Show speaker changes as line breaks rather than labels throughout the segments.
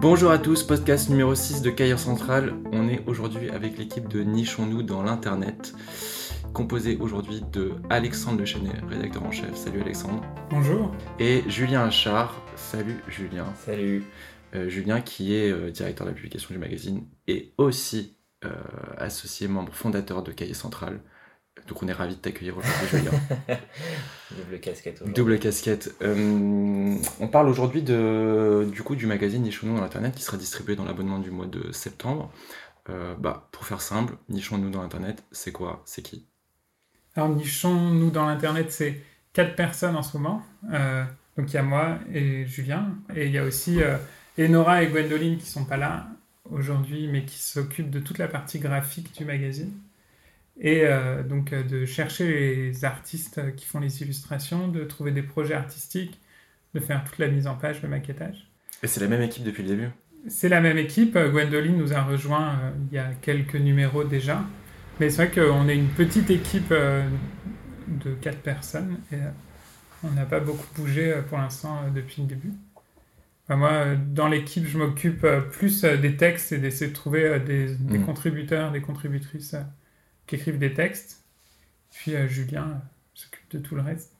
Bonjour à tous, podcast numéro 6 de Cahiers Central. On est aujourd'hui avec l'équipe de Nichons-nous dans l'Internet, composée aujourd'hui de Alexandre Chenet, rédacteur en chef. Salut Alexandre.
Bonjour.
Et Julien Achard. Salut Julien.
Salut.
Euh, Julien qui est euh, directeur de la publication du magazine et aussi euh, associé membre fondateur de Cahiers Central. Donc on est ravi de t'accueillir aujourd'hui, Julien.
Double casquette.
Double casquette. Euh, on parle aujourd'hui de, du coup du magazine Nichons-nous dans l'internet qui sera distribué dans l'abonnement du mois de septembre. Euh, bah, pour faire simple, Nichons-nous dans l'internet, c'est quoi? C'est qui?
Alors Nichons-nous dans l'internet, c'est quatre personnes en ce moment. Euh, donc il y a moi et Julien, et il y a aussi Enora et Gwendoline qui sont pas là aujourd'hui, mais qui s'occupent de toute la partie graphique du magazine. Et euh, donc euh, de chercher les artistes qui font les illustrations, de trouver des projets artistiques, de faire toute la mise en page, le maquettage.
Et c'est la même équipe depuis le début?
C'est la même équipe. Gwendoline nous a rejoint euh, il y a quelques numéros déjà. Mais c'est vrai qu'on est une petite équipe de quatre personnes et on n'a pas beaucoup bougé pour l'instant depuis le début. Enfin, moi, dans l'équipe, je m'occupe plus des textes et d'essayer de trouver des, des mmh. contributeurs, des contributrices qui écrivent des textes. Puis euh, Julien euh, s'occupe de tout le reste.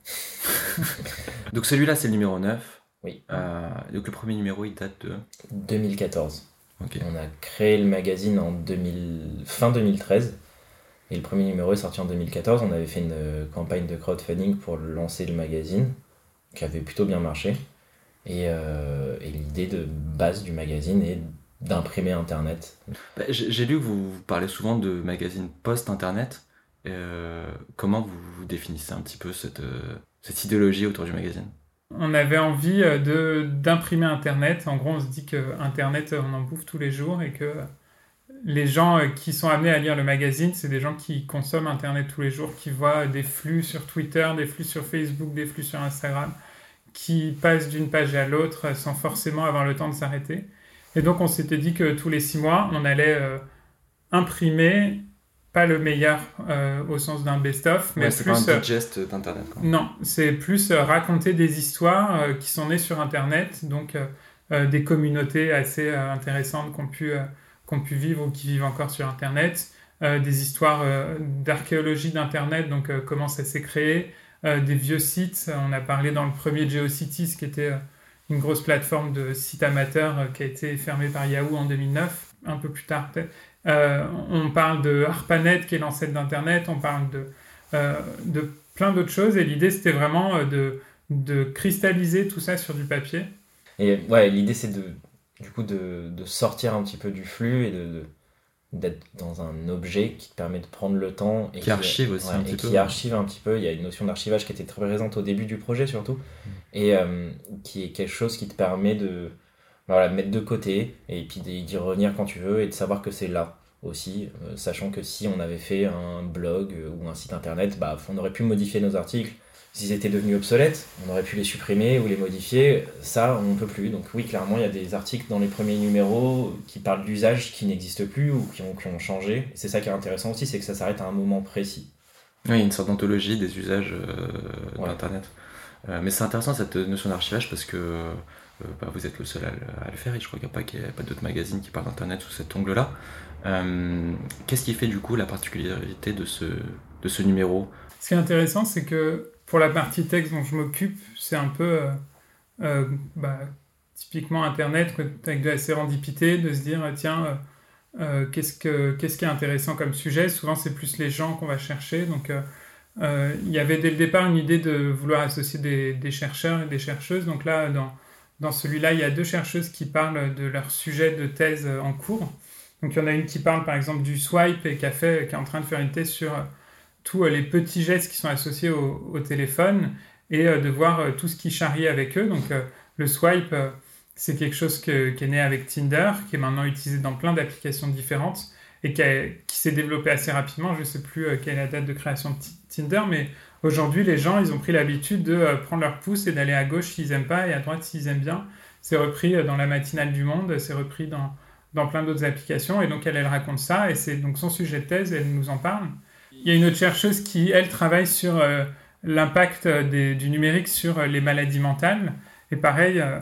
donc celui-là, c'est le numéro 9.
Oui.
Euh, donc le premier numéro, il date de
2014. On a créé le magazine en 2000... fin 2013. Et le premier numéro est sorti en 2014. On avait fait une campagne de crowdfunding pour lancer le magazine, qui avait plutôt bien marché. Et, et l'idée de base du magazine est d'imprimer Internet
bah, J'ai lu que vous, parlez souvent de magazines post-Internet. Euh, comment vous, vous, définissez un petit peu cette, euh, cette idéologie autour du magazine?
On avait envie euh, de d'imprimer Internet. En gros, on se dit que Internet, on en bouffe tous les jours et que les gens qui sont amenés à lire le magazine, c'est des gens qui consomment Internet tous les jours, qui voient des flux sur Twitter, des flux sur Facebook, des flux sur Instagram, qui passent d'une page à l'autre sans forcément avoir le temps de s'arrêter. Et donc on s'était dit que tous les six mois, on allait euh, imprimer, pas le meilleur euh, au sens d'un best-of,
mais plus... Pas un geste d'Internet.
Non, c'est plus euh, raconter des histoires qui sont nées sur Internet, donc des communautés assez intéressantes qu'on pu, qu'on pu vivre ou qui vivent encore sur Internet, des histoires d'archéologie d'Internet, donc comment ça s'est créé, des vieux sites. On a parlé dans le premier GeoCities qui était une grosse plateforme de sites amateurs euh, qui a été fermée par Yahoo en 2009, un peu plus tard peut-être. Euh, on parle de ARPANET qui est l'ancêtre d'Internet, on parle de, euh, de plein d'autres choses et l'idée c'était vraiment de, de cristalliser tout ça sur du papier.
Et ouais, l'idée c'est de, du coup de, de, sortir un petit peu du flux et de, d'être dans un objet qui te permet de prendre le temps
et qui, archive aussi un petit
peu. qui archive un petit peu il y a une notion d'archivage qui était très présente au début du projet surtout mm. et euh, qui est quelque chose qui te permet de voilà, mettre de côté et puis d'y revenir quand tu veux et de savoir que c'est là aussi euh, sachant que si on avait fait un blog ou un site internet bah on aurait pu modifier nos articles s'ils étaient devenus obsolètes, on aurait pu les supprimer ou les modifier. Ça, on ne peut plus. Donc oui, clairement, il y a des articles dans les premiers numéros qui parlent d'usages qui n'existent plus ou qui ont, qui ont changé. C'est ça qui est intéressant aussi, c'est que ça s'arrête à un moment précis.
Oui, une sorte d'anthologie des usages euh, d'Internet. Euh, mais c'est intéressant cette notion d'archivage parce que euh, bah, vous êtes le seul à, le faire et je crois qu'il n'y a pas, d'autres magazines qui parlent d'Internet sous cet angle-là. Qu'est-ce qui fait du coup la particularité de ce, de ce numéro?
Ce qui est intéressant, c'est que pour la partie texte dont je m'occupe, c'est un peu euh, euh, bah, typiquement Internet, avec de la sérendipité, de se dire, tiens, euh, qu'est-ce, que, qu'est-ce qui est intéressant comme sujet? Souvent, c'est plus les gens qu'on va chercher. Donc, il y avait dès le départ une idée de vouloir associer des, des chercheurs et des chercheuses. Donc là, dans, dans celui-là, il y a deux chercheuses qui parlent de leur sujet de thèse en cours. Donc, il y en a une qui parle, par exemple, du swipe et qui, a fait, qui est en train de faire une thèse sur tous euh, les petits gestes qui sont associés au, téléphone et euh, de voir euh, tout ce qui charrie avec eux. Donc le swipe, c'est quelque chose qui est né avec Tinder, qui est maintenant utilisé dans plein d'applications différentes et qui, s'est développé assez rapidement. Je ne sais plus quelle est la date de création de Tinder, mais aujourd'hui, les gens, ils ont pris l'habitude de prendre leur pouce et d'aller à gauche s'ils n'aiment pas et à droite s'ils aiment bien. C'est repris dans la matinale du monde, c'est repris dans, dans plein d'autres applications. Et donc, elle, elle raconte ça et c'est donc son sujet de thèse, elle nous en parle. Il y a une autre chercheuse qui, elle, travaille sur euh, l'impact du numérique sur euh, les maladies mentales. Et pareil, euh,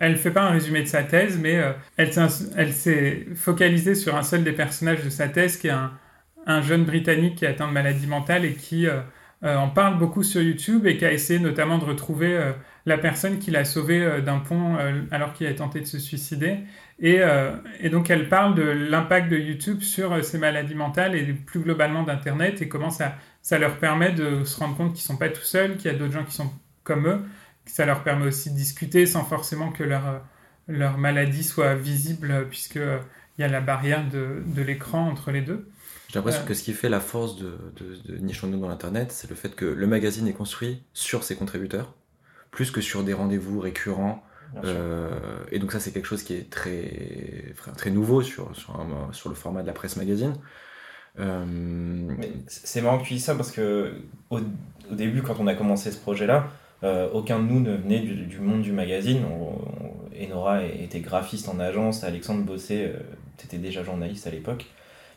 elle ne fait pas un résumé de sa thèse, mais elle, s'est focalisée sur un seul des personnages de sa thèse, qui est un, un jeune Britannique qui est atteint de maladie mentale et qui en parle beaucoup sur YouTube et qui a essayé notamment de retrouver la personne qui l'a sauvé d'un pont alors qu'il a tenté de se suicider. Et, et, donc elle parle de l'impact de YouTube sur ces maladies mentales et plus globalement d'Internet et comment ça, ça leur permet de se rendre compte qu'ils ne sont pas tout seuls, qu'il y a d'autres gens qui sont comme eux. Ça leur permet aussi de discuter sans forcément que leur, leur maladie soit visible, puisqu'il euh, y a la barrière de, de l'écran entre les deux.
J'ai l'impression euh. que ce qui fait la force de, de, de dans l'Internet, c'est le fait que le magazine est construit sur ses contributeurs, plus que sur des rendez-vous récurrents. Euh, et donc ça, c'est quelque chose qui est très, très nouveau sur, sur, sur le format de la presse magazine.
C'est marrant que tu dis ça parce que au, au, début, quand on a commencé ce projet-là, euh, aucun de nous ne venait du, monde du magazine. Enora était graphiste en agence, Alexandre bossait, euh, tu étais déjà journaliste à l'époque.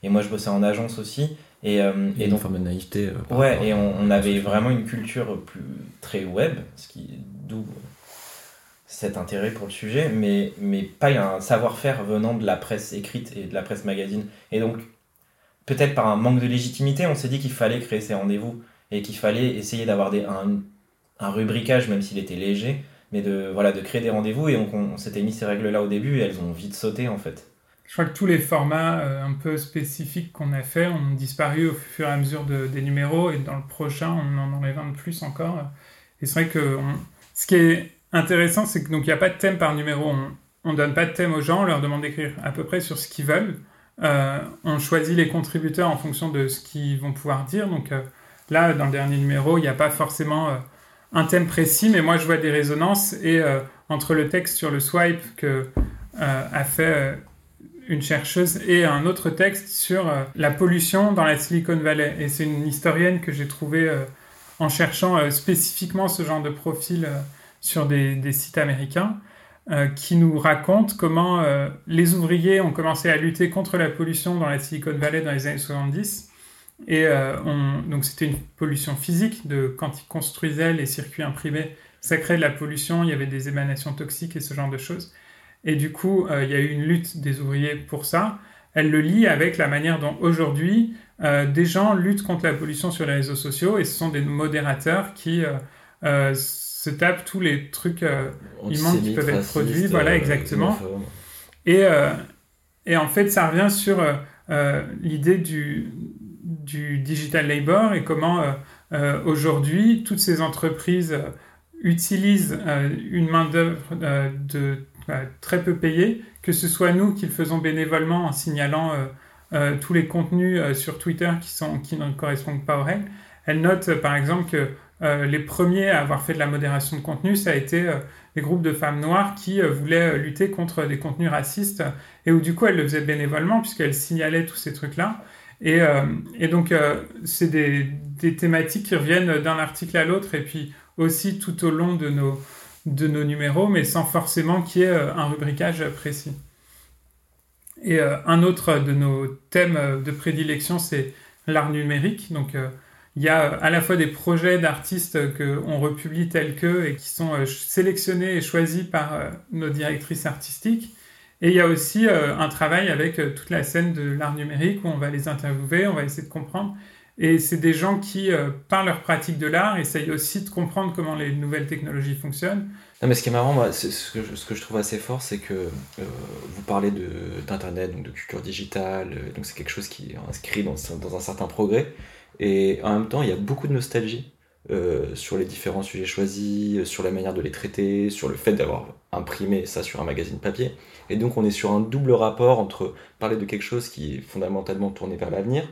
Et moi, je bossais en agence aussi. Et, euh,
et donc, forme de naïveté.
ouais, et on, avait vraiment une culture plus très web, ce qui d'où cet intérêt pour le sujet, mais, mais pas un savoir-faire venant de la presse écrite et de la presse magazine. Et donc, peut-être par un manque de légitimité, on s'est dit qu'il fallait créer ces rendez-vous et qu'il fallait essayer d'avoir un, un rubricage, même s'il était léger, mais de, voilà, de créer des rendez-vous. Et on, s'était mis ces règles-là au début et elles ont vite sauté en fait.
Je crois que tous les formats euh, un peu spécifiques qu'on a fait ont disparu au fur et à mesure des numéros et dans le prochain, on en enlève un de plus encore. Et c'est vrai que ce qui est intéressant, c'est que donc il n'y a pas de thème par numéro. On ne donne pas de thème aux gens, on leur demande d'écrire à peu près sur ce qu'ils veulent. Euh, on choisit les contributeurs en fonction de ce qu'ils vont pouvoir dire. Donc euh, là, dans le dernier numéro, il n'y a pas forcément un thème précis, mais moi je vois des résonances et entre le texte sur le swipe que a fait une chercheuse et un autre texte sur la pollution dans la Silicon Valley. Et c'est une historienne que j'ai trouvée en cherchant spécifiquement ce genre de profil sur des, sites américains. qui nous raconte comment les ouvriers ont commencé à lutter contre la pollution dans la Silicon Valley dans les années 70 et euh, donc c'était une pollution physique de quand ils construisaient les circuits imprimés, ça créait de la pollution, il y avait des émanations toxiques et ce genre de choses. Et du coup, euh, il y a eu une lutte des ouvriers pour ça. Elle le lie avec la manière dont aujourd'hui euh, des gens luttent contre la pollution sur les réseaux sociaux et ce sont des modérateurs qui se tapent tous les trucs immondes qui peuvent être produits. Voilà, exactement. Et, et en fait, ça revient sur l'idée du, du digital labor et comment euh, euh, aujourd'hui toutes ces entreprises euh, utilisent une main-d'œuvre de très peu payée, que ce soit nous qui le faisons bénévolement en signalant tous les contenus sur Twitter qui, sont, qui ne correspondent pas aux règles. Elle note par exemple que les premiers à avoir fait de la modération de contenu, ça a été les groupes de femmes noires qui voulaient lutter contre des contenus racistes et où du coup elles le faisaient bénévolement puisqu'elles signalaient tous ces trucs-là. Et, euh, et donc, euh, c'est des, des, thématiques qui reviennent d'un article à l'autre et puis aussi tout au long de nos, de nos numéros, mais sans forcément qu'il y ait euh, un rubricage précis. Et un autre de nos thèmes de prédilection, c'est l'art numérique. Donc, il y a à la fois des projets d'artistes qu'on republie tels que et qui sont sélectionnés et choisis par nos directrices artistiques. Et il y a aussi euh, un travail avec euh, toute la scène de l'art numérique où on va les interviewer, on va essayer de comprendre. Et c'est des gens qui, euh, par leur pratique de l'art, essayent aussi de comprendre comment les nouvelles technologies fonctionnent.
Non, mais ce qui est marrant, ce, que je, ce, que je, trouve assez fort, c'est que vous parlez d'Internet, donc de culture digitale, donc c'est quelque chose qui est inscrit dans, dans, un certain progrès. Et en même temps, il y a beaucoup de nostalgie sur les différents sujets choisis, sur la manière de les traiter, sur le fait d'avoir imprimé ça sur un magazine papier. Et donc on est sur un double rapport entre parler de quelque chose qui est fondamentalement tourné vers l'avenir,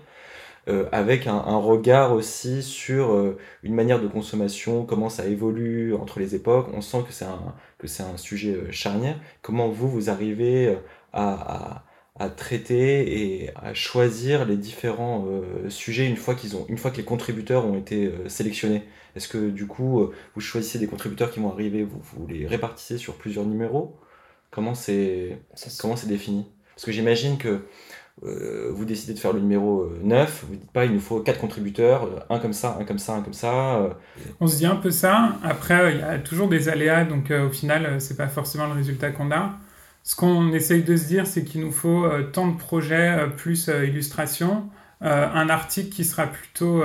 euh, avec un, regard aussi sur euh, une manière de consommation, comment ça évolue entre les époques. On sent que c'est un, que c'est un sujet euh, charnière. Comment vous, vous arrivez à, à, traiter et à choisir les différents sujets une fois, qu'ils ont, une fois que les contributeurs ont été sélectionnés? Est-ce que du coup, vous choisissez des contributeurs qui vont arriver, vous, vous les répartissez sur plusieurs numéros? Comment c'est comment c'est défini? Parce que j'imagine que euh, vous décidez de faire le numéro 9, vous dites pas il nous faut quatre contributeurs, un comme ça, un comme ça, un comme ça.
On se dit un peu ça. Après, il y a toujours des aléas, donc au final, c'est pas forcément le résultat qu'on a. Ce qu'on essaye de se dire, c'est qu'il nous faut tant de projets plus illustration, un article qui sera plutôt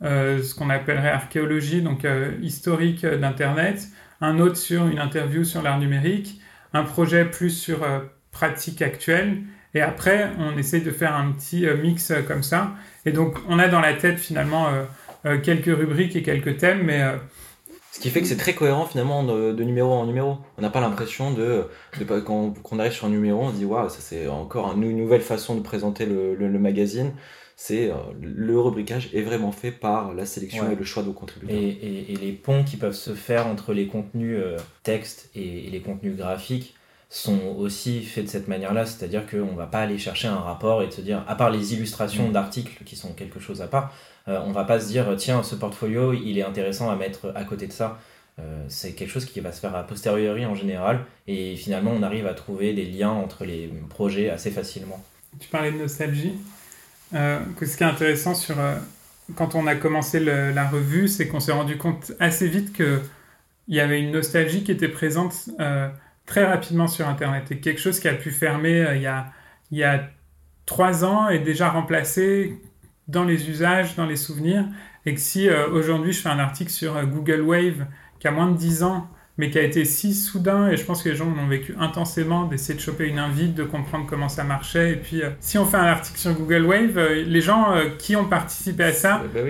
ce qu'on appellerait archéologie, donc historique d'Internet, un autre sur une interview sur l'art numérique, un projet plus sur pratique actuelle et après, on essaie de faire un petit euh, mix euh, comme ça. Et donc, on a dans la tête finalement euh, quelques rubriques et quelques thèmes, mais
ce qui fait que c'est très cohérent finalement de, numéro en numéro. On n'a pas l'impression de, de quand, on arrive sur un numéro, on se dit waouh, ça c'est encore une nouvelle façon de présenter le, le, magazine. C'est le rubricage est vraiment fait par la sélection et le choix de vos contributeurs.
Et, et, les ponts qui peuvent se faire entre les contenus texte et, les contenus graphiques sont aussi faits de cette manière-là, c'est-à-dire qu'on ne va pas aller chercher un rapport et se dire, à part les illustrations mm. d'articles qui sont quelque chose à part, euh, on va pas se dire, tiens, ce portfolio, il est intéressant à mettre à côté de ça. Euh, c'est quelque chose qui va se faire a posteriori en général, et finalement on arrive à trouver des liens entre les projets assez facilement.
Tu parlais de nostalgie. Euh, ce qui est intéressant sur, quand on a commencé la revue, c'est qu'on s'est rendu compte assez vite qu'il y avait une nostalgie qui était présente très rapidement sur Internet. Et quelque chose qui a pu fermer euh, il, y a, trois ans est déjà remplacé dans les usages, dans les souvenirs. Et que si euh, aujourd'hui je fais un article sur euh, Google Wave qui a moins de 10 ans mais qui a été si soudain, et je pense que les gens l'ont vécu intensément, d'essayer de choper une invite, de comprendre comment ça marchait. Et puis, euh, si on fait un article sur Google Wave, euh, les gens euh, qui ont participé à ça bah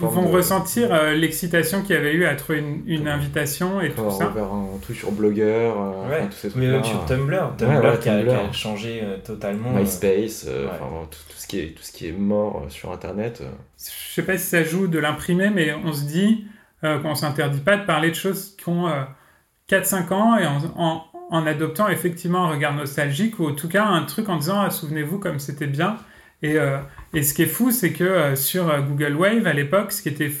vont ressentir l'excitation qu'il y avait eu à trouver une, invitation et tout ça.
Faire un truc sur Blogueur,
tout ces Mais même sur Tumblr, Tumblr, qui, a, changé totalement.
MySpace, tout, ce qui est, tout ce qui est mort sur Internet.
Je sais pas si ça joue de l'imprimer, mais on se dit qu'on s'interdit pas de parler de choses qui ont 4-5 ans et en, en, adoptant effectivement un regard nostalgique ou en tout cas un truc en disant ah, souvenez-vous comme c'était bien. Et, euh, et, ce qui est fou, c'est que euh, sur euh, Google Wave à l'époque, ce qui était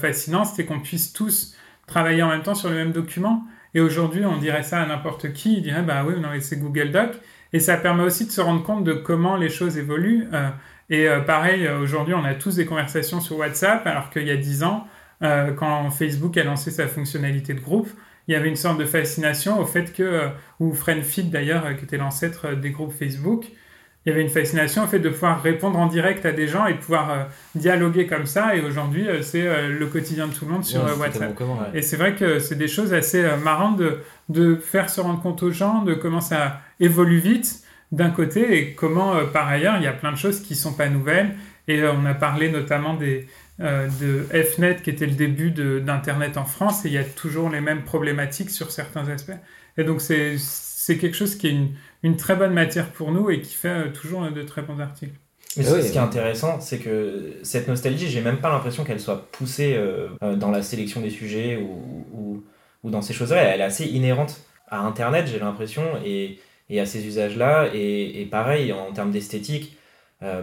fascinant, c'était qu'on puisse tous travailler en même temps sur le même document. Et aujourd'hui, on dirait ça à n'importe qui, il dirait bah oui, non, c'est Google Doc. Et ça permet aussi de se rendre compte de comment les choses évoluent. et pareil, aujourd'hui, on a tous des conversations sur WhatsApp, alors qu'il y a 10 ans, quand Facebook a lancé sa fonctionnalité de groupe, il y avait une sorte de fascination au fait que, euh, ou FriendFeed d'ailleurs, euh, qui était l'ancêtre euh, des groupes Facebook, il y avait une fascination au fait de pouvoir répondre en direct à des gens et de pouvoir dialoguer comme ça. Et aujourd'hui, c'est le quotidien de tout le monde sur WhatsApp. Et c'est vrai que c'est des choses assez marrantes de, de, faire se rendre compte aux gens de comment ça évolue vite d'un côté et comment, par ailleurs, il y a plein de choses qui ne sont pas nouvelles. Et on a parlé notamment des, euh, de FNET qui était le début d'Internet en France et il y a toujours les mêmes problématiques sur certains aspects. Et donc c'est quelque chose qui est une, une, très bonne matière pour nous et qui fait euh, toujours de très bons articles.
Mais ce qui est intéressant, c'est que cette nostalgie, j'ai même pas l'impression qu'elle soit poussée euh, dans la sélection des sujets ou, ou, ou dans ces choses-là. Elle est assez inhérente à Internet, j'ai l'impression, et, et, à ces usages-là. Et, et, pareil, en termes d'esthétique, euh,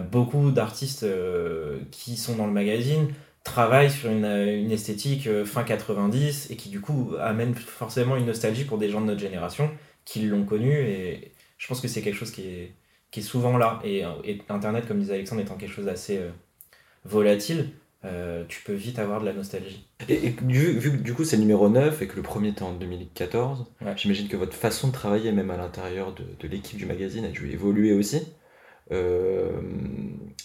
beaucoup d'artistes euh, qui sont dans le magazine travaillent sur une, une esthétique euh, fin 90 et qui du coup amènent forcément une nostalgie pour des gens de notre génération qui l'ont connu et je pense que c'est quelque chose qui est, qui est souvent là et, internet comme disait Alexandre étant quelque chose d'assez volatile tu peux vite avoir de la nostalgie.
Et, vu, vu, que du coup c'est le numéro 9 et que le premier était en 2014, j'imagine que votre façon de travailler même à l'intérieur de, de l'équipe du magazine a dû évoluer aussi. Euh,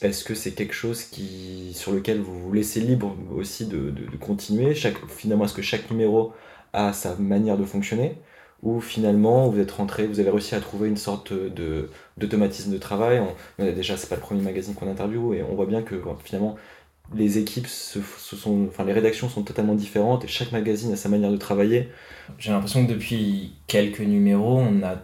est-ce que c'est quelque chose qui, sur lequel vous vous laissez libre aussi de, continuer Finalement, est-ce que chaque numéro a sa manière de fonctionner ou finalement vous êtes rentré, vous avez réussi à trouver une sorte d'automatisme de travail? On, déjà, c'est pas le premier magazine qu'on interviewe et on voit bien que finalement les équipes, enfin les rédactions sont totalement différentes et chaque magazine a sa manière de travailler.
J'ai l'impression que depuis quelques numéros, on a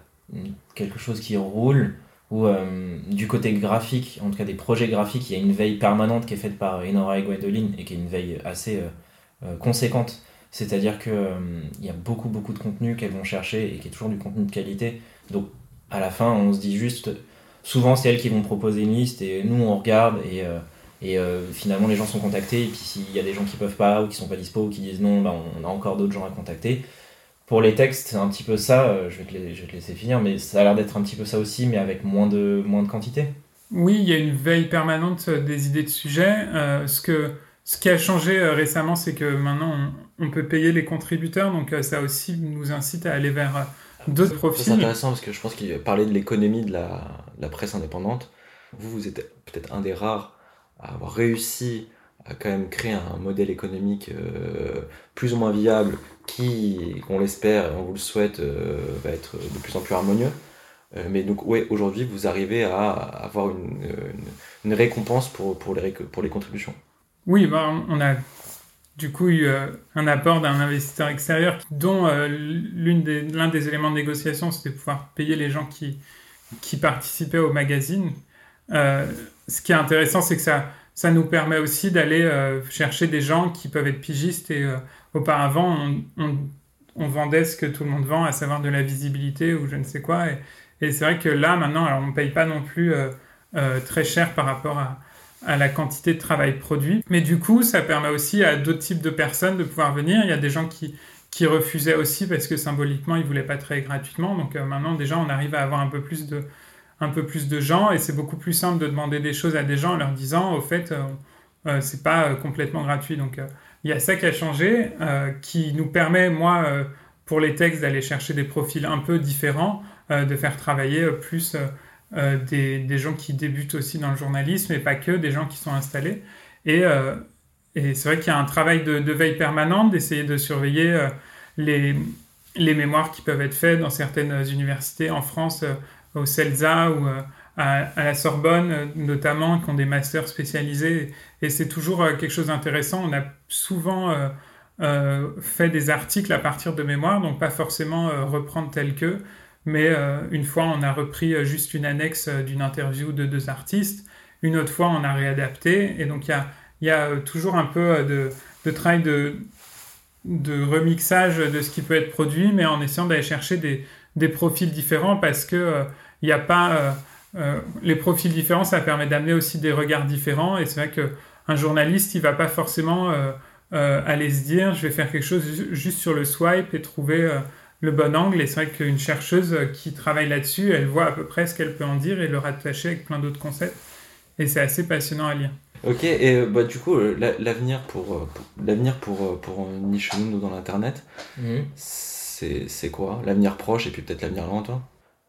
quelque chose qui roule où euh, du côté graphique, en tout cas des projets graphiques, il y a une veille permanente qui est faite par Enora et Gwendoline et qui est une veille assez euh, euh, conséquente. C'est-à-dire qu'il il y a beaucoup beaucoup de contenu qu'elles vont chercher et qui est toujours du contenu de qualité. Donc à la fin, on se dit juste, souvent c'est elles qui vont proposer une liste et nous on regarde et, et finalement les gens sont contactés. Et puis s'il y a des gens qui peuvent pas ou qui sont pas dispo ou qui disent non, bah, on a encore d'autres gens à contacter. Pour les textes, c'est un petit peu ça, euh, je vais, te, je vais te laisser finir, mais ça a l'air d'être un petit peu ça aussi, mais avec moins de, moins de quantité.
Oui, il y a une veille permanente des idées de sujets. ce, que, ce qui a changé récemment, c'est que maintenant, on, peut payer les contributeurs, donc ça aussi nous incite à aller vers d'autres profils.
C'est intéressant parce que je pense qu'il parlait de l'économie de la, la, presse indépendante. Vous, vous êtes peut-être un des rares à avoir réussi à quand même créer un modèle économique euh, plus ou moins viable qui, on l'espère et on vous le souhaite, euh, va être de plus en plus harmonieux. Euh, mais donc, ouais, aujourd'hui, vous arrivez à avoir une, récompense pour, pour, les, pour les contributions.
Oui, bah, on a du coup eu un apport d'un investisseur extérieur dont l'une l'un des éléments de négociation, c'était pouvoir payer les gens qui, qui participaient au magazine. ce qui est intéressant, c'est que ça, ça nous permet aussi d'aller euh, chercher des gens qui peuvent être pigistes et euh, auparavant on, vendait ce que tout le monde vend, à savoir de la visibilité ou je ne sais quoi. Et, c'est vrai que là maintenant, on ne paye pas non plus euh, très cher par rapport à, la quantité de travail produit, mais du coup ça permet aussi à d'autres types de personnes de pouvoir venir. Il y a des gens qui refusaient aussi parce que symboliquement ils voulaient pas très gratuitement. Donc maintenant déjà on arrive à avoir un peu plus de un peu plus de gens et c'est beaucoup plus simple de demander des choses à des gens en leur disant au fait euh, euh c'est pas euh, complètement gratuit. Donc il y a ça qui a changé qui nous permet moi pour les textes d'aller chercher des profils un peu différents de faire travailler plus des, des, gens qui débutent aussi dans le journalisme et pas que des gens qui sont installés. Et, et c'est vrai qu'il y a un travail de, de veille permanente d'essayer de surveiller les, les mémoires qui peuvent être faits dans certaines universités en France au CELSA ou euh, à, la Sorbonne euh, notamment, qui ont des masters spécialisés. Et c'est toujours euh, quelque chose d'intéressant. On a souvent fait des articles à partir de mémoire, donc pas forcément reprendre tel que, mais une fois on a repris juste une annexe d'une interview de deux artistes, une autre fois on a réadapté, et donc il y a, toujours un peu de, travail de remixage de ce qui peut être produit, mais en essayant d'aller chercher des, des profils différents parce que il n'y a pas euh, euh, les profils différents, ça permet d'amener aussi des regards différents. Et c'est vrai que un journaliste, il va pas forcément euh, aller se dire, je vais faire quelque chose juste sur le swipe et trouver le bon angle. Et c'est vrai qu'une chercheuse qui travaille là-dessus, elle voit à peu près ce qu'elle peut en dire et le rattacher avec plein d'autres concepts. Et c'est assez passionnant à lire.
Ok, et bah, du coup, l'avenir pour, l'avenir pour, pour Niche nous dans l'Internet, mhm. C'est quoi? L'avenir proche et puis peut-être l'avenir lointain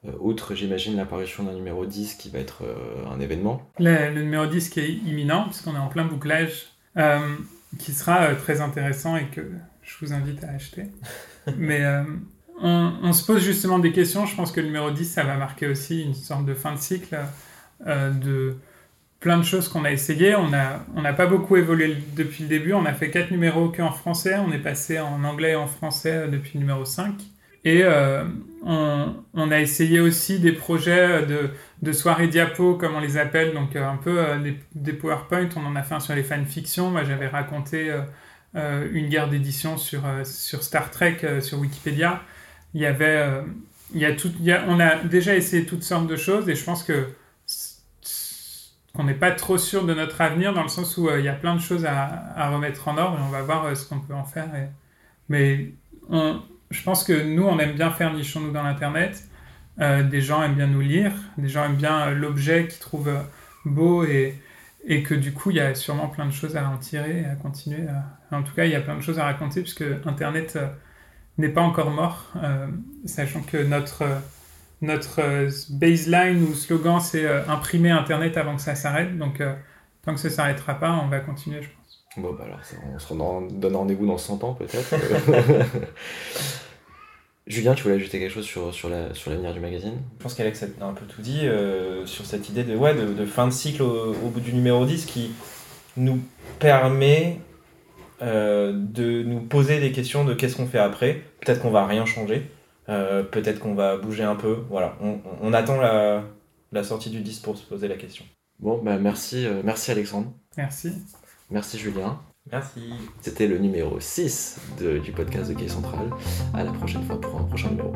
euh, outre, j'imagine, l'apparition d'un numéro 10 qui va être euh, un événement.
Le, numéro 10 qui est imminent, puisqu'on est en plein bouclage, euh, qui sera très intéressant et que je vous invite à acheter. Mais on, se pose justement des questions. Je pense que le numéro 10, ça va marquer aussi une sorte de fin de cycle de plein de choses qu'on a essayé. On n'a on pas beaucoup évolué depuis le début. On a fait 4 numéros qu'en français. On est passé en anglais et en français depuis le numéro 5. Et euh, on, on, a essayé aussi des projets de, de soirées diapo, comme on les appelle, donc euh, un peu euh, des, des, PowerPoint. On en a fait un sur les fanfictions. Moi, j'avais raconté une guerre d'édition sur, sur Star Trek sur Wikipédia. Il y avait, il y a tout, il y a, on a déjà essayé toutes sortes de choses et je pense que qu'on n'est pas trop sûr de notre avenir dans le sens où il y a plein de choses à, remettre en ordre et on va voir ce qu'on peut en faire. Mais on, je pense que nous, on aime bien faire Nichons-nous dans l'Internet. Euh, des gens aiment bien nous lire, des gens aiment bien euh, l'objet qu'ils trouvent euh, beau et, et que du coup, il y a sûrement plein de choses à en tirer et à continuer. En tout cas, il y a plein de choses à raconter puisque Internet n'est pas encore mort, sachant que notre, notre baseline ou slogan, c'est imprimer Internet avant que ça s'arrête. Donc, tant que ça ne s'arrêtera pas, on va continuer, je pense.
Bon, bah alors, on se donne rendez-vous dans 100 ans peut-être. Julien, tu voulais ajouter quelque chose sur, sur, la, sur l'avenir du magazine?
Je pense qu'Alex a un peu tout dit euh, sur cette idée de, ouais, de, fin de cycle au, bout du numéro 10 qui nous permet euh, de nous poser des questions de qu'est-ce qu'on fait après. Peut-être qu'on va rien changer, euh, peut-être qu'on va bouger un peu. Voilà, on, on attend la, la, sortie du 10 pour se poser la question.
Bon, bah merci, merci Alexandre.
Merci.
Merci Julien.
Merci.
C'était le numéro 6 du podcast de Gay Central. À la prochaine fois pour un prochain numéro.